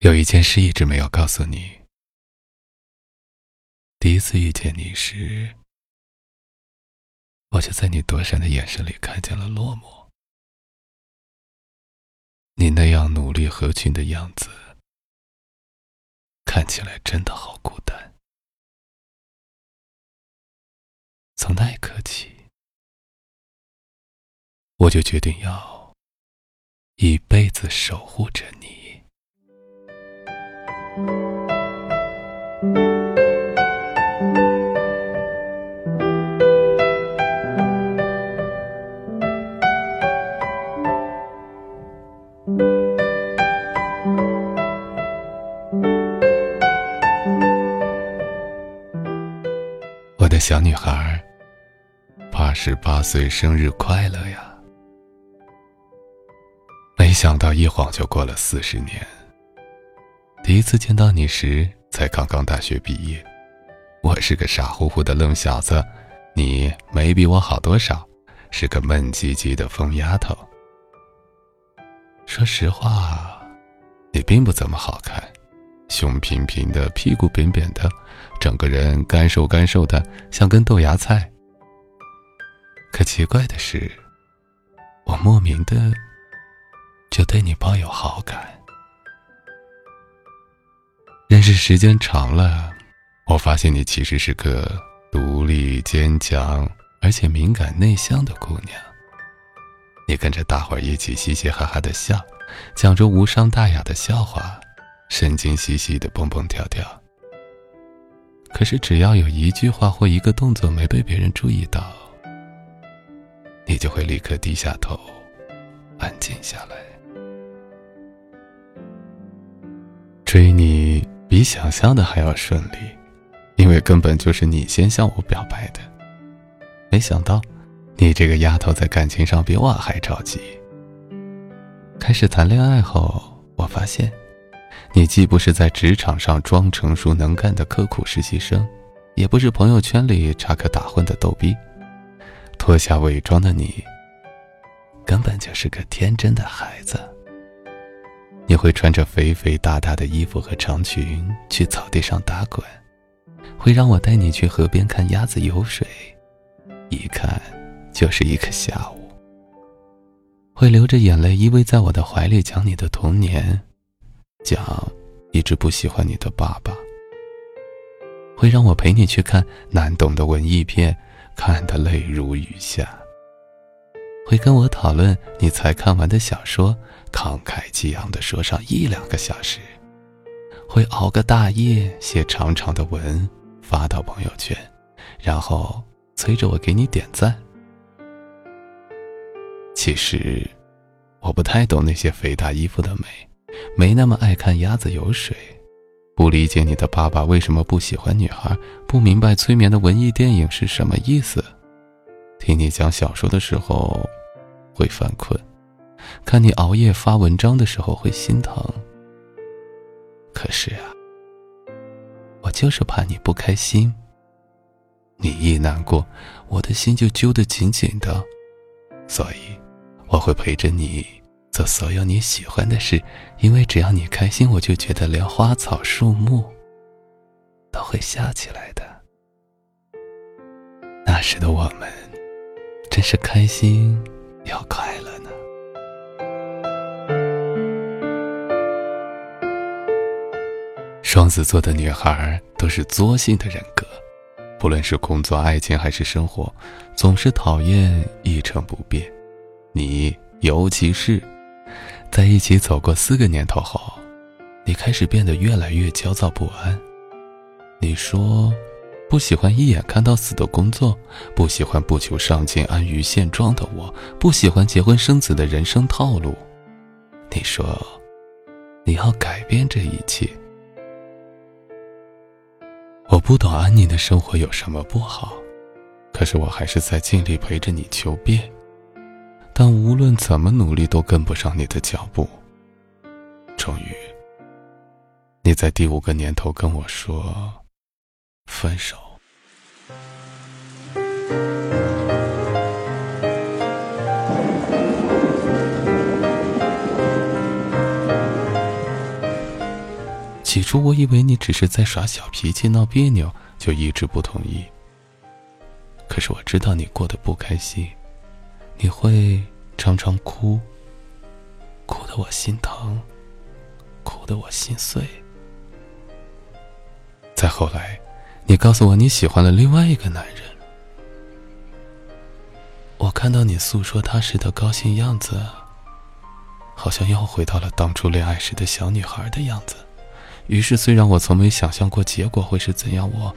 有一件事一直没有告诉你。第一次遇见你时，我就在你躲闪的眼神里看见了落寞。你那样努力合群的样子，看起来真的好孤单。从那一刻起，我就决定要一辈子守护着你。小女孩，八十八岁生日快乐呀！没想到一晃就过了四十年。第一次见到你时，才刚刚大学毕业，我是个傻乎乎的愣小子，你没比我好多少，是个闷唧唧的疯丫头。说实话，你并不怎么好看，胸平平的，屁股扁扁的，整个人干瘦干瘦的，像根豆芽菜。可奇怪的是，我莫名的就对你抱有好感。认识时间长了，我发现你其实是个独立、坚强，而且敏感内向的姑娘。你跟着大伙儿一起嘻嘻哈哈的笑，讲着无伤大雅的笑话，神经兮兮的蹦蹦跳跳。可是只要有一句话或一个动作没被别人注意到，你就会立刻低下头，安静下来。追你。比想象的还要顺利，因为根本就是你先向我表白的。没想到，你这个丫头在感情上比我还着急。开始谈恋爱后，我发现，你既不是在职场上装成熟能干的刻苦实习生，也不是朋友圈里插科打诨的逗逼。脱下伪装的你，根本就是个天真的孩子。你会穿着肥肥大大的衣服和长裙去草地上打滚，会让我带你去河边看鸭子游水，一看就是一个下午。会流着眼泪依偎在我的怀里讲你的童年，讲一直不喜欢你的爸爸。会让我陪你去看难懂的文艺片，看得泪如雨下。会跟我讨论你才看完的小说，慷慨激昂地说上一两个小时。会熬个大夜写长长的文发到朋友圈，然后催着我给你点赞。其实，我不太懂那些肥大衣服的美，没那么爱看鸭子游水，不理解你的爸爸为什么不喜欢女孩，不明白催眠的文艺电影是什么意思。听你讲小说的时候。会犯困，看你熬夜发文章的时候会心疼。可是啊，我就是怕你不开心。你一难过，我的心就揪得紧紧的，所以我会陪着你做所有你喜欢的事，因为只要你开心，我就觉得连花草树木都会笑起来的。那时的我们真是开心。又快乐呢。双子座的女孩都是作性的人格，不论是工作、爱情还是生活，总是讨厌一成不变。你尤其是，在一起走过四个年头后，你开始变得越来越焦躁不安。你说。不喜欢一眼看到死的工作，不喜欢不求上进、安于现状的我，不喜欢结婚生子的人生套路。你说，你要改变这一切。我不懂安宁的生活有什么不好，可是我还是在尽力陪着你求变。但无论怎么努力，都跟不上你的脚步。终于，你在第五个年头跟我说。分手。起初我以为你只是在耍小脾气、闹别扭，就一直不同意。可是我知道你过得不开心，你会常常哭，哭得我心疼，哭得我心碎。再后来，你告诉我你喜欢了另外一个男人，我看到你诉说他时的高兴样子。好像又回到了当初恋爱时的小女孩的样子，于是虽然我从没想象过结果会是怎样，我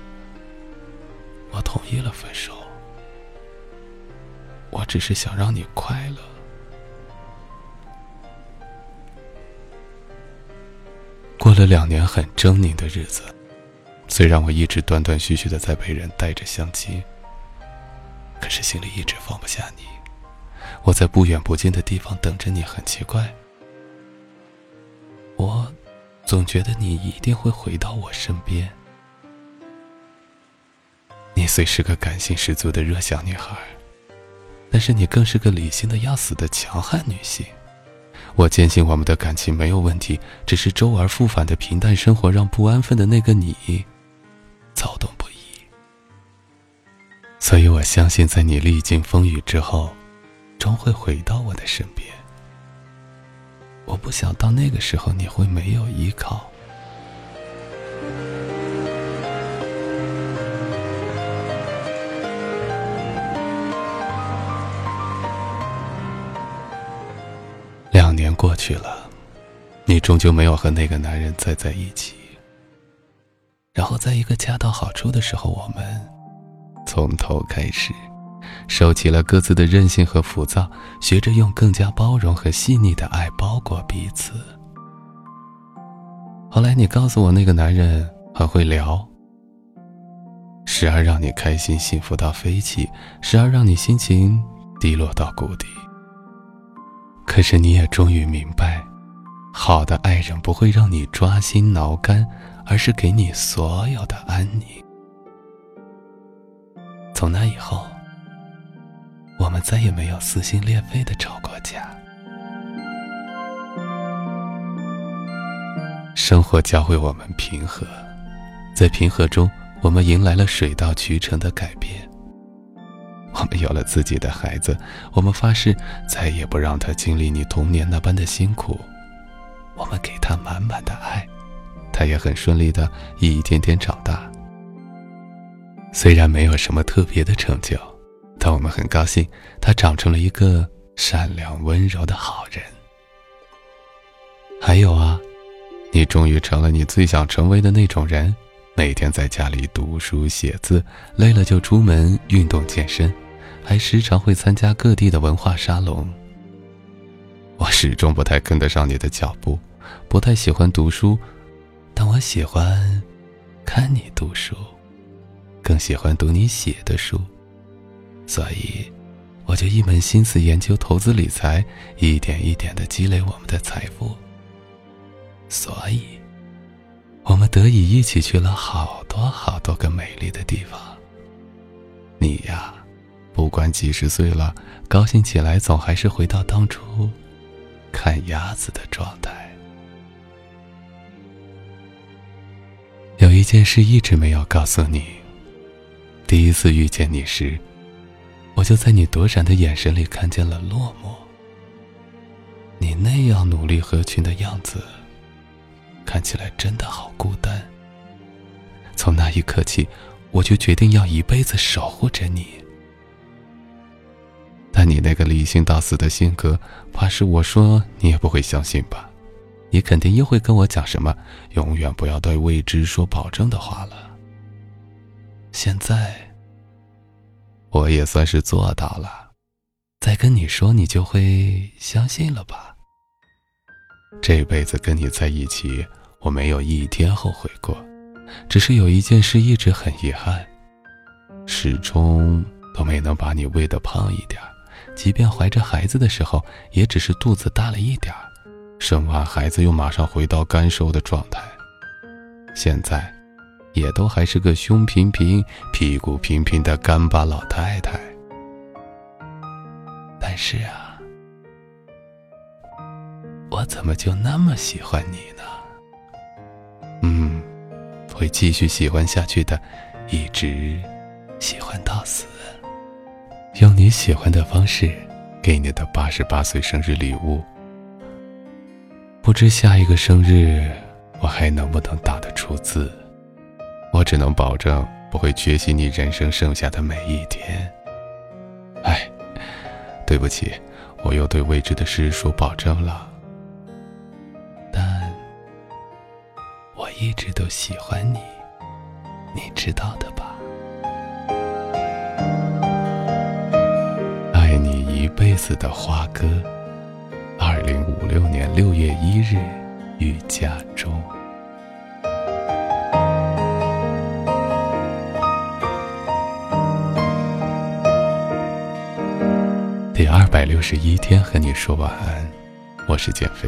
我同意了分手。我只是想让你快乐。过了两年很狰狞的日子，虽然我一直断断续续的在被人带着相亲，可是心里一直放不下你。我在不远不近的地方等着你，很奇怪。我总觉得你一定会回到我身边。你虽是个感性十足的热小女孩，但是你更是个理性的要死的强悍女性。我坚信我们的感情没有问题，只是周而复返的平淡生活让不安分的那个你躁动不已。所以我相信，在你历经风雨之后。终会回到我的身边。我不想到那个时候你会没有依靠。过去了，你终究没有和那个男人再在一起。然后，在一个恰到好处的时候，我们从头开始。收起了各自的任性和浮躁，学着用更加包容和细腻的爱包裹彼此。后来你告诉我，那个男人很会聊，时而让你开心幸福到飞起，时而让你心情低落到谷底。可是你也终于明白，好的爱人不会让你抓心挠肝，而是给你所有的安宁。从那以后。我们再也没有撕心裂肺的吵过架。生活教会我们平和，在平和中，我们迎来了水到渠成的改变。我 们有了自己的孩子，我们发誓再也不让他经历你童年那般的辛苦。我们给他满满的爱，他也很顺利的一天天长大。虽然没有什么特别的成就。但我们很高兴，他长成了一个善良温柔的好人。还有啊，你终于成了你最想成为的那种人，每天在家里读书写字，累了就出门运动健身，还时常会参加各地的文化沙龙。我始终不太跟得上你的脚步，不太喜欢读书，但我喜欢看你读书，更喜欢读你写的书。所以，我就一门心思研究投资理财，一点一点的积累我们的财富。所以，我们得以一起去了好多好多个美丽的地方。你呀，不管几十岁了，高兴起来总还是回到当初看鸭子的状态。有一件事一直没有告诉你，第一次遇见你时。我就在你躲闪的眼神里看见了落寞。你那样努力合群的样子，看起来真的好孤单。从那一刻起，我就决定要一辈子守护着你。但你那个理性到死的性格，怕是我说你也不会相信吧？你肯定又会跟我讲什么“永远不要对未知说保证”的话了。现在。我也算是做到了，再跟你说，你就会相信了吧？这辈子跟你在一起，我没有一天后悔过，只是有一件事一直很遗憾，始终都没能把你喂得胖一点即便怀着孩子的时候，也只是肚子大了一点儿生完孩子又马上回到干瘦的状态，现在。也都还是个胸平平、屁股平平的干巴老太太，但是啊，我怎么就那么喜欢你呢？嗯，会继续喜欢下去的，一直喜欢到死。用你喜欢的方式，给你的八十八岁生日礼物。不知下一个生日，我还能不能打得出字？我只能保证不会缺席你人生剩下的每一天。哎，对不起，我又对未知的事说保证了。但我一直都喜欢你，你知道的吧？辈子的花歌，二零五六年六月一日，于家中。第二百六十一天和你说晚安，我是减肥。